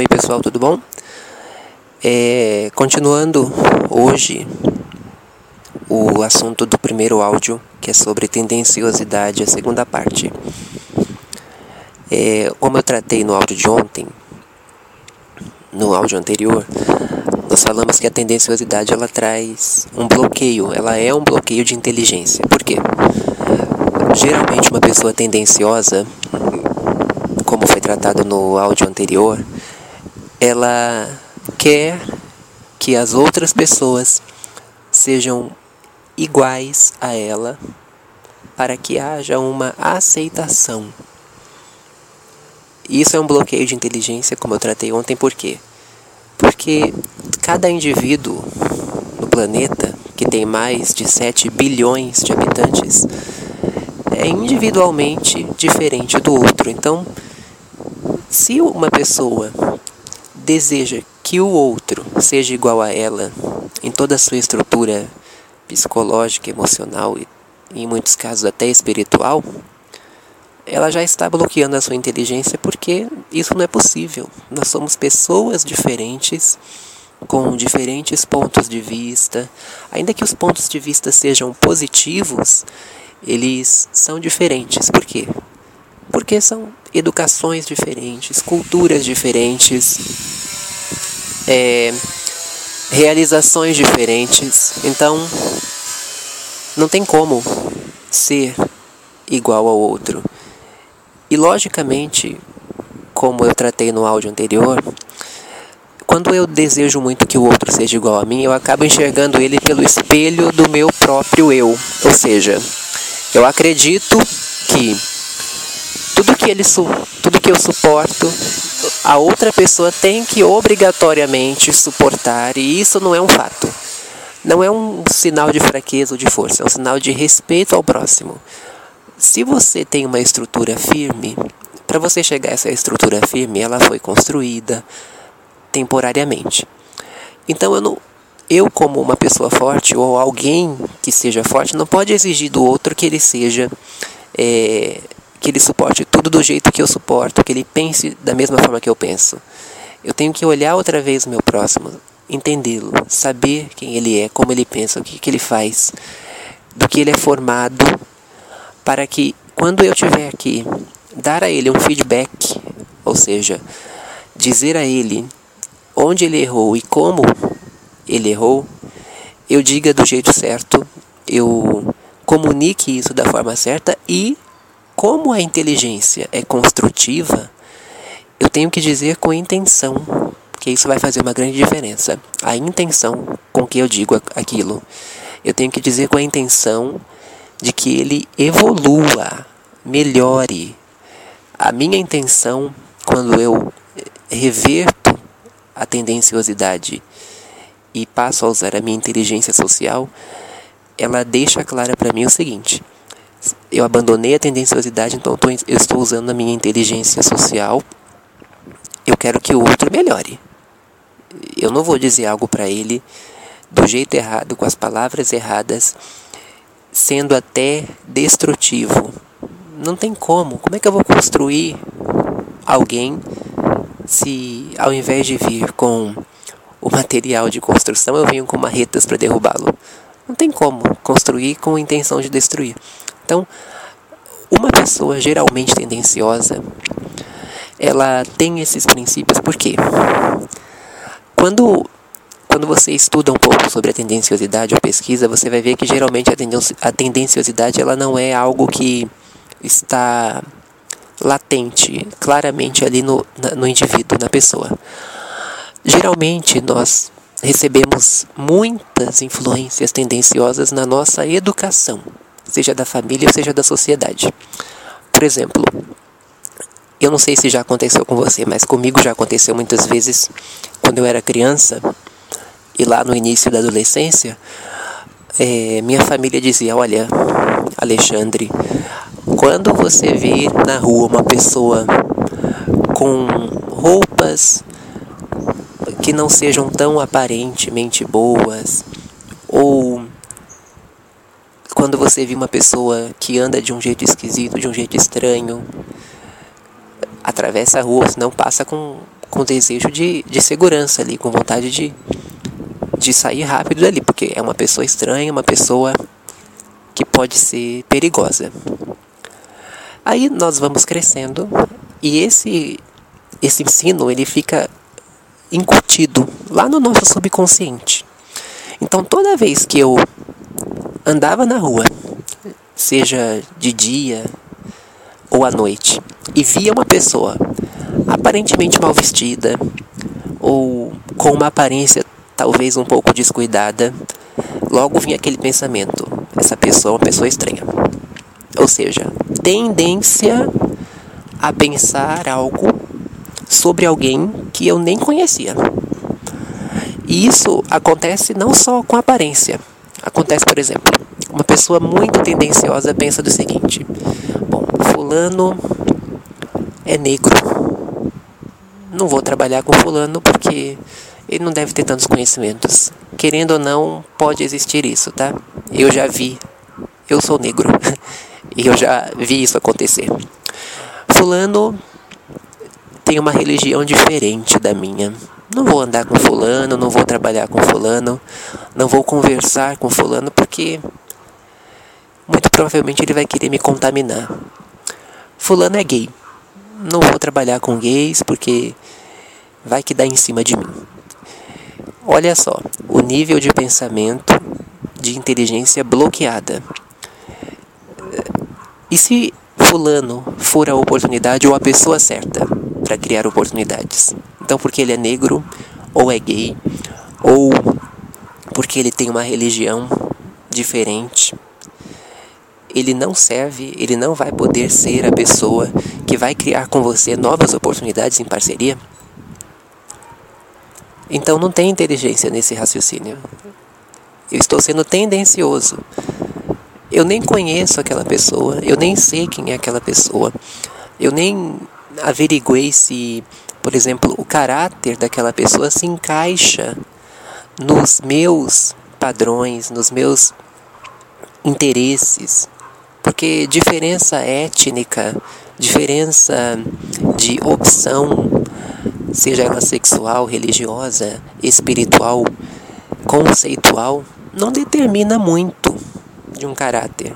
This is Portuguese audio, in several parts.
Oi pessoal, tudo bom? É, continuando hoje o assunto do primeiro áudio, que é sobre tendenciosidade, a segunda parte. É, como eu tratei no áudio de ontem, no áudio anterior, nós falamos que a tendenciosidade ela traz um bloqueio, ela é um bloqueio de inteligência. Por quê? Geralmente uma pessoa tendenciosa, como foi tratado no áudio anterior, ela quer que as outras pessoas sejam iguais a ela para que haja uma aceitação. Isso é um bloqueio de inteligência, como eu tratei ontem, por quê? Porque cada indivíduo no planeta, que tem mais de 7 bilhões de habitantes, é individualmente diferente do outro. Então, se uma pessoa deseja que o outro seja igual a ela em toda a sua estrutura psicológica, emocional e, em muitos casos, até espiritual, ela já está bloqueando a sua inteligência porque isso não é possível. Nós somos pessoas diferentes, com diferentes pontos de vista. Ainda que os pontos de vista sejam positivos, eles são diferentes. Por quê? Porque são educações diferentes, culturas diferentes, é, realizações diferentes. Então, não tem como ser igual ao outro. E logicamente, como eu tratei no áudio anterior, quando eu desejo muito que o outro seja igual a mim, eu acabo enxergando ele pelo espelho do meu próprio eu. Ou seja, eu acredito que tudo que ele tudo que eu suporto, a outra pessoa tem que obrigatoriamente suportar, e isso não é um fato. Não é um sinal de fraqueza ou de força, é um sinal de respeito ao próximo. Se você tem uma estrutura firme, para você chegar a essa estrutura firme, ela foi construída temporariamente. Então eu não eu como uma pessoa forte ou alguém que seja forte não pode exigir do outro que ele seja é, que ele suporte tudo do jeito que eu suporto, que ele pense da mesma forma que eu penso. Eu tenho que olhar outra vez o meu próximo, entendê-lo, saber quem ele é, como ele pensa, o que, que ele faz, do que ele é formado, para que quando eu tiver aqui, dar a ele um feedback, ou seja, dizer a ele onde ele errou e como ele errou, eu diga do jeito certo, eu comunique isso da forma certa e como a inteligência é construtiva, eu tenho que dizer com intenção, porque isso vai fazer uma grande diferença. A intenção com que eu digo aquilo. Eu tenho que dizer com a intenção de que ele evolua, melhore. A minha intenção, quando eu reverto a tendenciosidade e passo a usar a minha inteligência social, ela deixa clara para mim o seguinte: eu abandonei a tendenciosidade, então eu estou usando a minha inteligência social. Eu quero que o outro melhore. Eu não vou dizer algo para ele do jeito errado, com as palavras erradas, sendo até destrutivo. Não tem como. Como é que eu vou construir alguém se ao invés de vir com o material de construção, eu venho com marretas para derrubá-lo? Não tem como construir com a intenção de destruir. Então, uma pessoa geralmente tendenciosa, ela tem esses princípios porque quando quando você estuda um pouco sobre a tendenciosidade ou pesquisa, você vai ver que geralmente a tendenciosidade ela não é algo que está latente, claramente ali no, no indivíduo, na pessoa. Geralmente nós recebemos muitas influências tendenciosas na nossa educação seja da família ou seja da sociedade. Por exemplo, eu não sei se já aconteceu com você, mas comigo já aconteceu muitas vezes quando eu era criança e lá no início da adolescência, é, minha família dizia: Olha, Alexandre, quando você vir na rua uma pessoa com roupas que não sejam tão aparentemente boas ou quando você vê uma pessoa que anda de um jeito esquisito, de um jeito estranho, atravessa a rua, não passa com, com desejo de, de segurança ali, com vontade de, de sair rápido dali, porque é uma pessoa estranha, uma pessoa que pode ser perigosa. Aí nós vamos crescendo e esse esse ensino ele fica incutido lá no nosso subconsciente. Então toda vez que eu andava na rua, seja de dia ou à noite, e via uma pessoa aparentemente mal vestida ou com uma aparência talvez um pouco descuidada, logo vinha aquele pensamento: essa pessoa é uma pessoa estranha. Ou seja, tendência a pensar algo sobre alguém que eu nem conhecia. E isso acontece não só com aparência. Acontece, por exemplo, uma pessoa muito tendenciosa pensa do seguinte: bom, fulano é negro. Não vou trabalhar com fulano porque ele não deve ter tantos conhecimentos. Querendo ou não, pode existir isso, tá? Eu já vi. Eu sou negro. e eu já vi isso acontecer. Fulano tem uma religião diferente da minha. Não vou andar com fulano, não vou trabalhar com fulano, não vou conversar com fulano porque muito provavelmente ele vai querer me contaminar. Fulano é gay. Não vou trabalhar com gays porque vai que dá em cima de mim. Olha só, o nível de pensamento de inteligência bloqueada. E se fulano for a oportunidade ou a pessoa certa para criar oportunidades? Então, porque ele é negro, ou é gay, ou porque ele tem uma religião diferente, ele não serve, ele não vai poder ser a pessoa que vai criar com você novas oportunidades em parceria? Então não tem inteligência nesse raciocínio. Eu estou sendo tendencioso. Eu nem conheço aquela pessoa, eu nem sei quem é aquela pessoa, eu nem averiguei se, por exemplo, o caráter daquela pessoa se encaixa nos meus padrões, nos meus interesses. Porque diferença étnica, diferença de opção, seja ela sexual, religiosa, espiritual, conceitual, não determina muito de um caráter.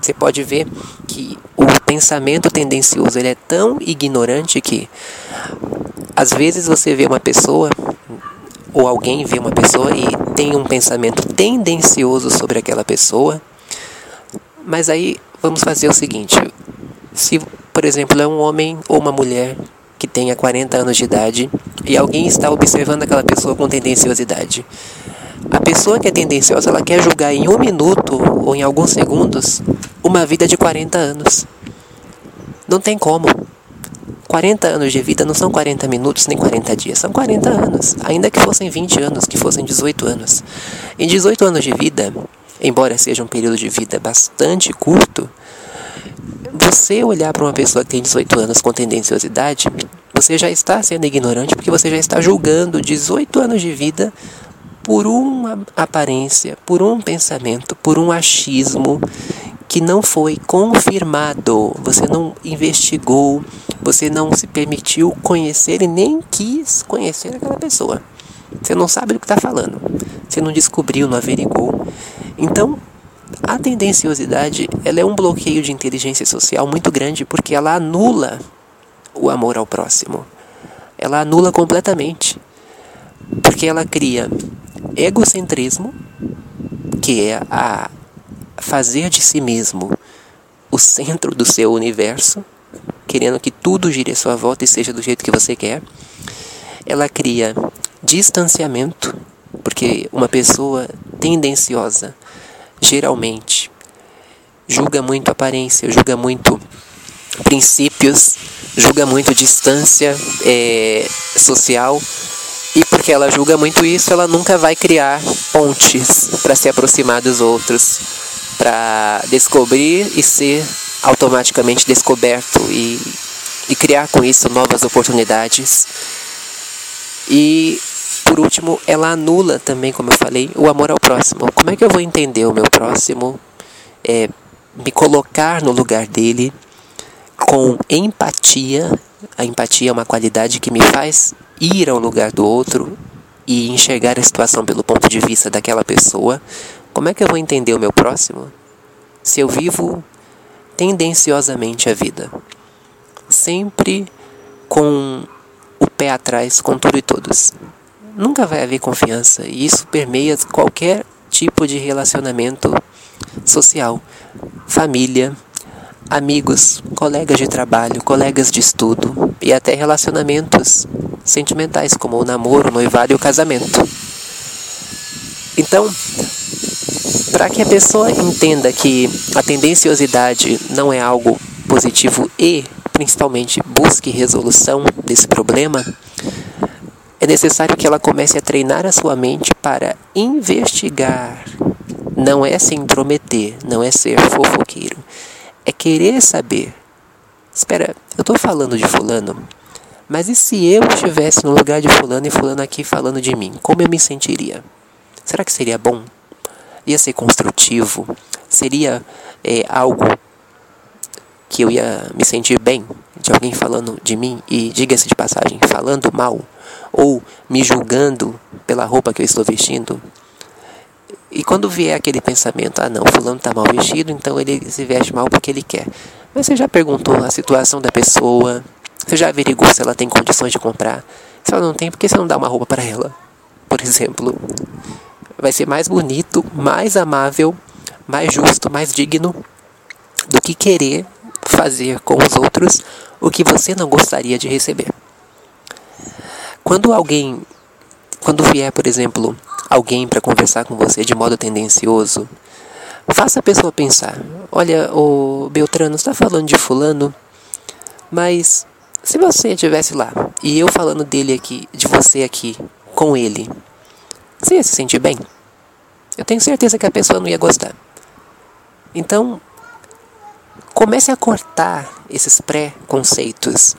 Você pode ver que o pensamento tendencioso ele é tão ignorante que às vezes você vê uma pessoa ou alguém vê uma pessoa e tem um pensamento tendencioso sobre aquela pessoa, mas aí vamos fazer o seguinte: se, por exemplo, é um homem ou uma mulher que tenha 40 anos de idade e alguém está observando aquela pessoa com tendenciosidade, a pessoa que é tendenciosa, ela quer julgar em um minuto ou em alguns segundos uma vida de 40 anos. Não tem como. 40 anos de vida não são 40 minutos nem 40 dias, são 40 anos. Ainda que fossem 20 anos, que fossem 18 anos. Em 18 anos de vida, embora seja um período de vida bastante curto, você olhar para uma pessoa que tem 18 anos com tendenciosidade, você já está sendo ignorante porque você já está julgando 18 anos de vida por uma aparência, por um pensamento, por um achismo que não foi confirmado, você não investigou, você não se permitiu conhecer e nem quis conhecer aquela pessoa. Você não sabe do que está falando, você não descobriu, não averigou. Então, a tendenciosidade ela é um bloqueio de inteligência social muito grande porque ela anula o amor ao próximo. Ela anula completamente. Porque ela cria egocentrismo, que é a fazer de si mesmo o centro do seu universo, querendo que tudo gire à sua volta e seja do jeito que você quer. Ela cria distanciamento, porque uma pessoa tendenciosa geralmente julga muito aparência, julga muito princípios, julga muito distância é, social e porque ela julga muito isso, ela nunca vai criar pontes para se aproximar dos outros, para descobrir e ser automaticamente descoberto e, e criar com isso novas oportunidades. E por último, ela anula também, como eu falei, o amor ao próximo. Como é que eu vou entender o meu próximo? É, me colocar no lugar dele com empatia a empatia é uma qualidade que me faz ir ao lugar do outro e enxergar a situação pelo ponto de vista daquela pessoa, como é que eu vou entender o meu próximo se eu vivo tendenciosamente a vida? Sempre com o pé atrás com tudo e todos. Nunca vai haver confiança e isso permeia qualquer tipo de relacionamento social, família, amigos, colegas de trabalho, colegas de estudo e até relacionamentos sentimentais, como o namoro, o noivado e o casamento. Então, para que a pessoa entenda que a tendenciosidade não é algo positivo e, principalmente, busque resolução desse problema, é necessário que ela comece a treinar a sua mente para investigar. Não é se intrometer, não é ser fofoqueiro, é querer saber. Espera, eu estou falando de Fulano, mas e se eu estivesse no lugar de Fulano e Fulano aqui falando de mim? Como eu me sentiria? Será que seria bom? Ia ser construtivo? Seria é, algo que eu ia me sentir bem de alguém falando de mim e, diga-se de passagem, falando mal ou me julgando pela roupa que eu estou vestindo? E quando vier aquele pensamento, ah não, fulano está mal vestido, então ele se veste mal porque ele quer. Mas você já perguntou a situação da pessoa? Você já averigou se ela tem condições de comprar? Se ela não tem, por que você não dá uma roupa para ela? Por exemplo, vai ser mais bonito, mais amável, mais justo, mais digno do que querer fazer com os outros o que você não gostaria de receber. Quando alguém, quando vier, por exemplo, alguém para conversar com você de modo tendencioso, faça a pessoa pensar: olha, o Beltrano está falando de Fulano, mas se você estivesse lá e eu falando dele aqui, de você aqui, com ele, você ia se sentir bem? Eu tenho certeza que a pessoa não ia gostar. Então, comece a cortar esses pré-conceitos.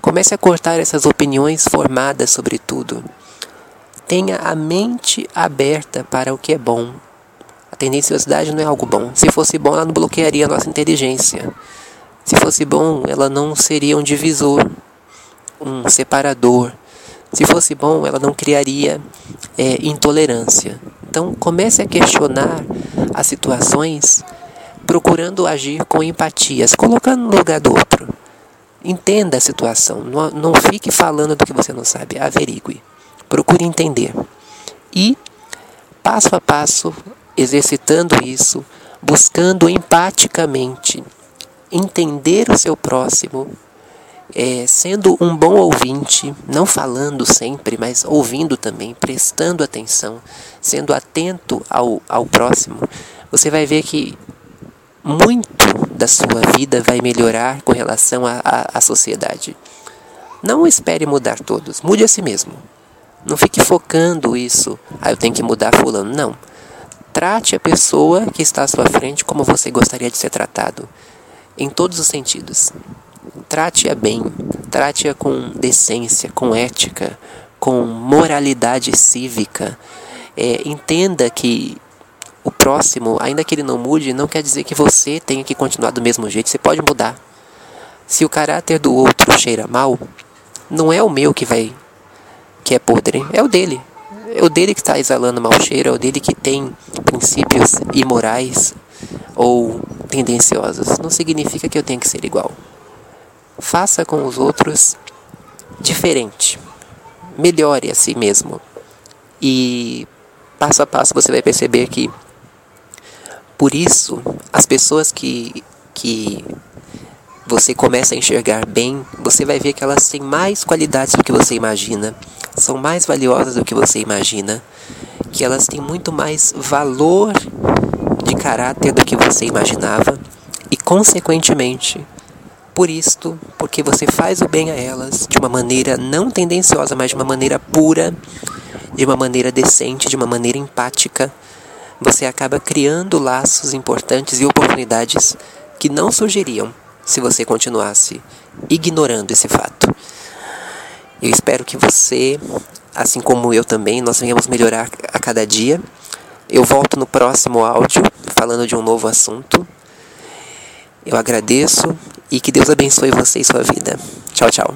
Comece a cortar essas opiniões formadas sobre tudo. Tenha a mente aberta para o que é bom. A tendenciosidade não é algo bom. Se fosse bom, ela não bloquearia a nossa inteligência. Se fosse bom, ela não seria um divisor, um separador. Se fosse bom, ela não criaria é, intolerância. Então, comece a questionar as situações procurando agir com empatia, colocando no lugar do outro. Entenda a situação, não, não fique falando do que você não sabe, averigue. Procure entender. E, passo a passo, exercitando isso, buscando empaticamente entender o seu próximo, é, sendo um bom ouvinte, não falando sempre, mas ouvindo também, prestando atenção, sendo atento ao, ao próximo, você vai ver que muito da sua vida vai melhorar com relação à sociedade. Não espere mudar todos, mude a si mesmo. Não fique focando isso. Ah, eu tenho que mudar fulano. Não. Trate a pessoa que está à sua frente como você gostaria de ser tratado. Em todos os sentidos. Trate-a bem. Trate-a com decência, com ética, com moralidade cívica. É, entenda que o próximo, ainda que ele não mude, não quer dizer que você tenha que continuar do mesmo jeito. Você pode mudar. Se o caráter do outro cheira mal, não é o meu que vai que é podre, é o dele. É o dele que está exalando mau cheiro, é o dele que tem princípios imorais ou tendenciosos. Não significa que eu tenha que ser igual. Faça com os outros diferente. Melhore a si mesmo. E passo a passo você vai perceber que por isso as pessoas que, que você começa a enxergar bem, você vai ver que elas têm mais qualidades do que você imagina são mais valiosas do que você imagina, que elas têm muito mais valor de caráter do que você imaginava e, consequentemente, por isto, porque você faz o bem a elas de uma maneira não tendenciosa, mas de uma maneira pura, de uma maneira decente, de uma maneira empática, você acaba criando laços importantes e oportunidades que não surgiriam se você continuasse ignorando esse fato. Eu espero que você, assim como eu também, nós venhamos melhorar a cada dia. Eu volto no próximo áudio falando de um novo assunto. Eu agradeço e que Deus abençoe você e sua vida. Tchau, tchau.